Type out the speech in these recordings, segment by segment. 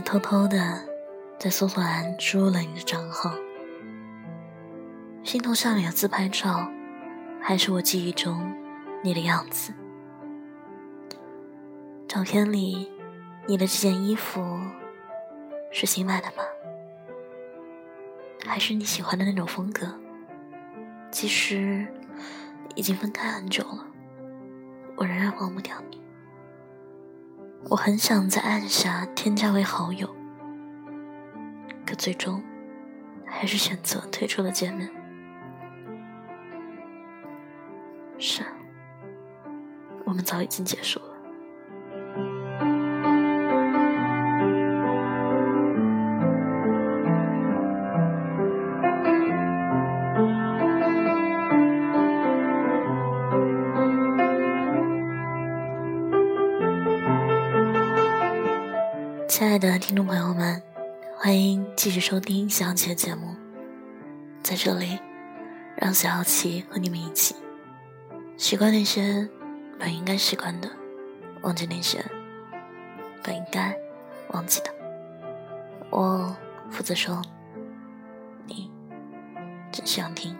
偷偷的在搜索栏输入了你的账号，心头上面的自拍照还是我记忆中你的样子。照片里，你的这件衣服是新买的吗？还是你喜欢的那种风格？其实已经分开很久了，我仍然忘不掉你。我很想在按下添加为好友，可最终还是选择退出了界面。是，我们早已经结束了。亲爱的听众朋友们，欢迎继续收听小琪的节目。在这里，让小琪和你们一起习惯那些本应该习惯的，忘记那些本应该忘记的。我负责说，你只想听。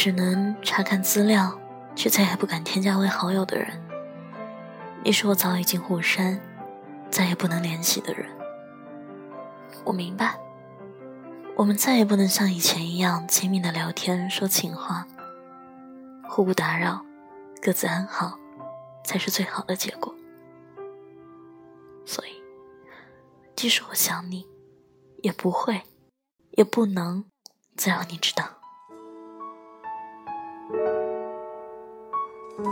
只能查看资料，却再也不敢添加为好友的人。你是我早已经互删，再也不能联系的人。我明白，我们再也不能像以前一样亲密的聊天、说情话，互不打扰，各自安好，才是最好的结果。所以，即使我想你，也不会，也不能再让你知道。明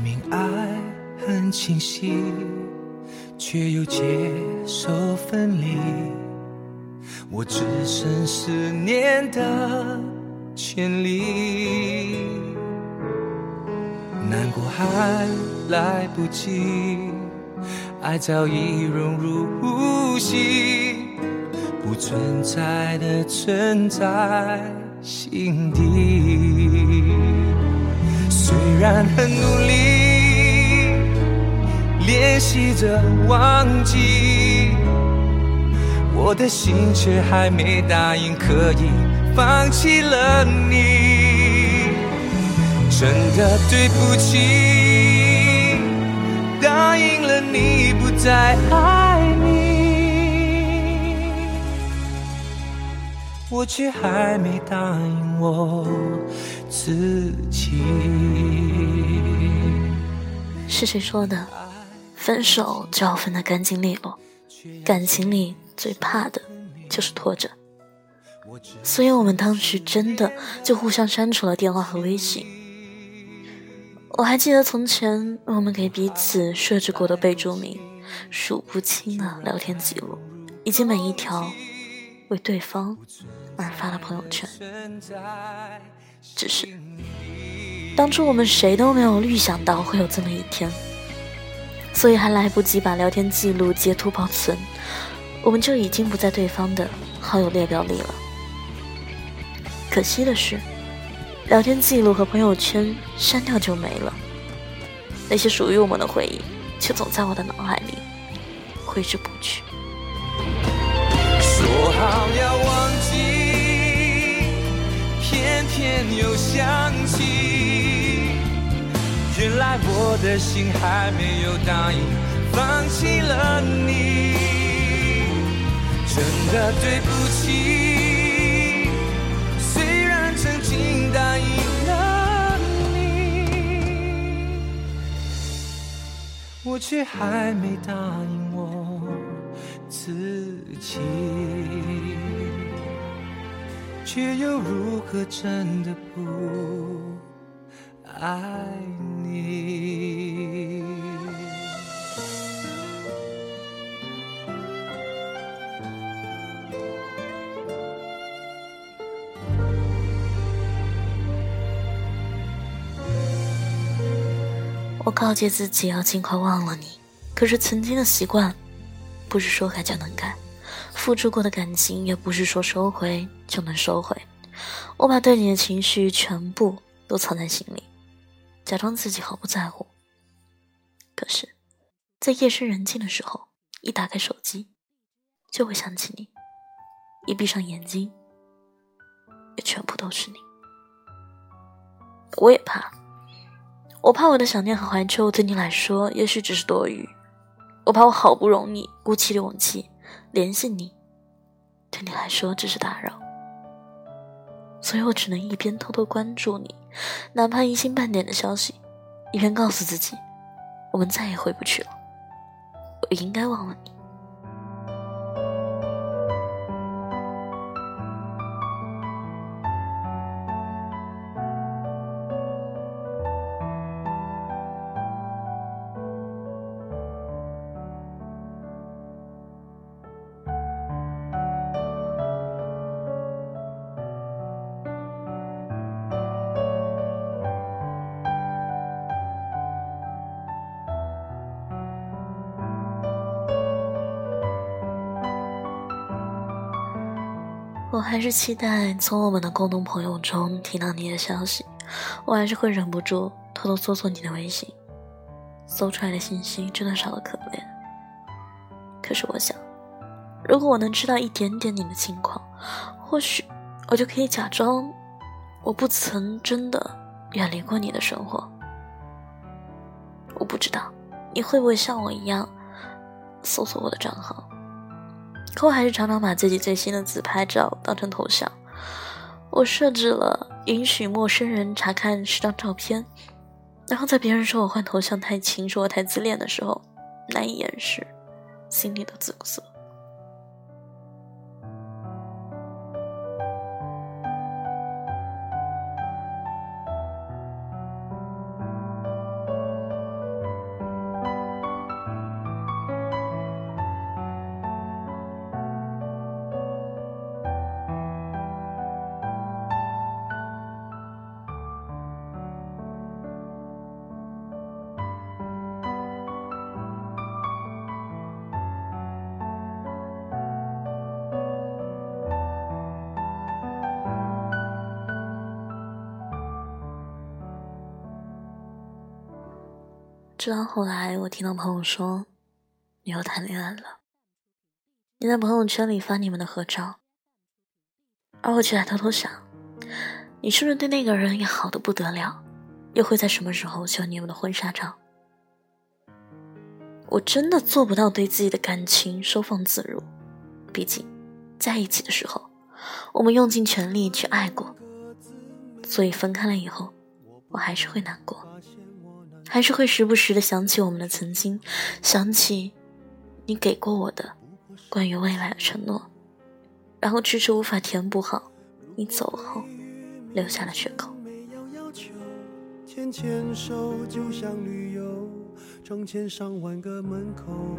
明爱很清晰，却又接受分离，我只剩思念的权力。难过还来不及，爱早已融入呼吸，不存在的存在心底。虽然很努力练习着忘记，我的心却还没答应可以放弃了你。真的对不起，答应了你不再爱你，我却还没答应我自己。是谁说的？分手就要分得干净利落，感情里最怕的就是拖着。所以我们当时真的就互相删除了电话和微信。我还记得从前我们给彼此设置过的备注名，数不清的聊天记录，以及每一条为对方而发的朋友圈。只是当初我们谁都没有预想到会有这么一天，所以还来不及把聊天记录截图保存，我们就已经不在对方的好友列表里了。可惜的是。聊天记录和朋友圈删掉就没了。那些属于我们的回忆却总在我的脑海里挥之不去。说好要忘记偏偏又想起原来我的心还没有答应放弃了你真的对不起。我却还没答应我自己，却又如何真的不？爱你。我告诫自己要尽快忘了你，可是曾经的习惯，不是说改就能改；付出过的感情，也不是说收回就能收回。我把对你的情绪全部都藏在心里。假装自己毫不在乎，可是，在夜深人静的时候，一打开手机，就会想起你；一闭上眼睛，也全部都是你。我也怕，我怕我的想念和怀旧对你来说也许只是多余，我怕我好不容易鼓起勇气联系你，对你来说只是打扰，所以我只能一边偷偷关注你。哪怕一星半点的消息，一边告诉自己，我们再也回不去了。我应该忘了你。我还是期待从我们的共同朋友中听到你的消息，我还是会忍不住偷偷搜索你的微信，搜出来的信息真的少得可怜。可是我想，如果我能知道一点点你的情况，或许我就可以假装我不曾真的远离过你的生活。我不知道你会不会像我一样搜索我的账号。可我还是常常把自己最新的自拍照当成头像。我设置了允许陌生人查看十张照片，然后在别人说我换头像太轻，说我太自恋的时候，难以掩饰心里的自责。直到后来，我听到朋友说你又谈恋爱了，你在朋友圈里发你们的合照，而我却在偷偷想，你是不是对那个人也好的不得了？又会在什么时候秀你们的婚纱照？我真的做不到对自己的感情收放自如，毕竟在一起的时候，我们用尽全力去爱过，所以分开了以后，我还是会难过。还是会时不时的想起我们的曾经，想起你给过我的关于未来的承诺，然后迟迟无法填补好你走后留下的缺口。牵牵手就像旅游，成千上万个门口，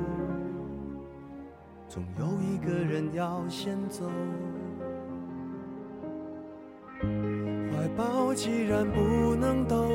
总有一个人要先走。怀抱既然不能逗留。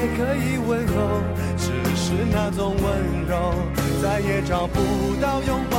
也。可以问候，只是那种温柔，再也找不到拥抱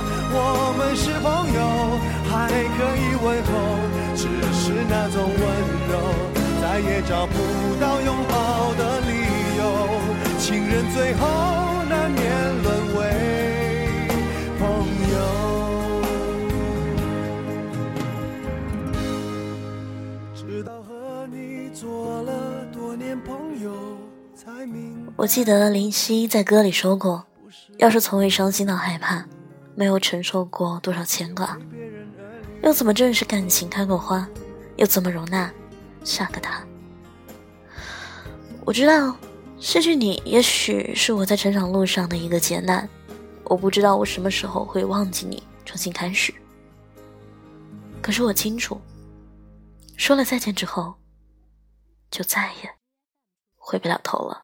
我们是朋友，还可以问候，只是那种温柔，再也找不到拥抱的理由。情人最后难免沦为朋友。直到和你做了多年朋友，才明。我记得林夕在歌里说过：“要是从未伤心到害怕。”没有承受过多少牵挂，又怎么正视感情开过花？又怎么容纳下个他？我知道失去你，也许是我在成长路上的一个劫难。我不知道我什么时候会忘记你，重新开始。可是我清楚，说了再见之后，就再也回不了头了。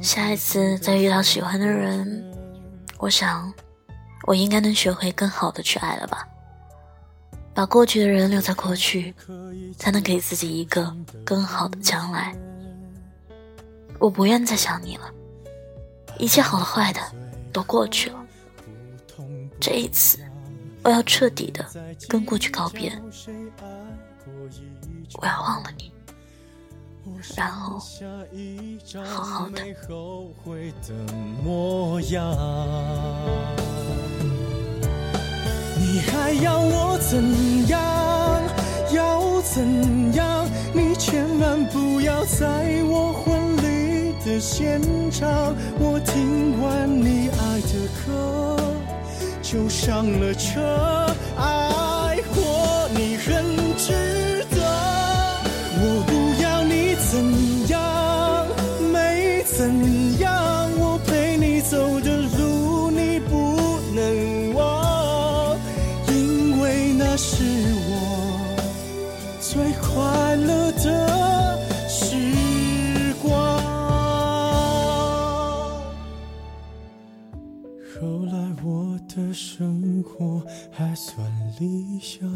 下一次再遇到喜欢的人，我想，我应该能学会更好的去爱了吧。把过去的人留在过去，才能给自己一个更好的将来。我不愿再想你了，一切好的坏的都过去了。这一次，我要彻底的跟过去告别。我要忘了你，然后好好的。你还要我怎样？要怎样？你千万不要在我婚礼的现场。我听完你爱的歌，就上了车。后来我的生活还算理想。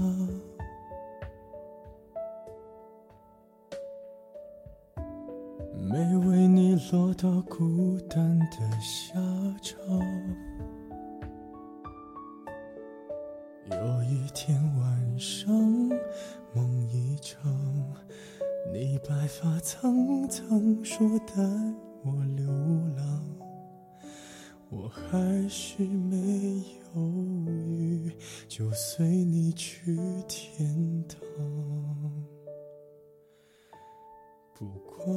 没为你落到孤单的下场。有一天晚上，梦一场，你白发苍苍，说带我流浪，我还是没犹豫，就随你去天堂。不管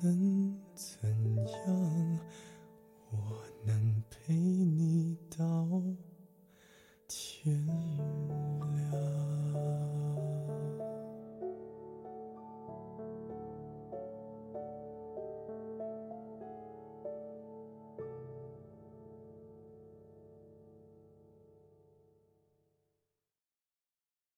能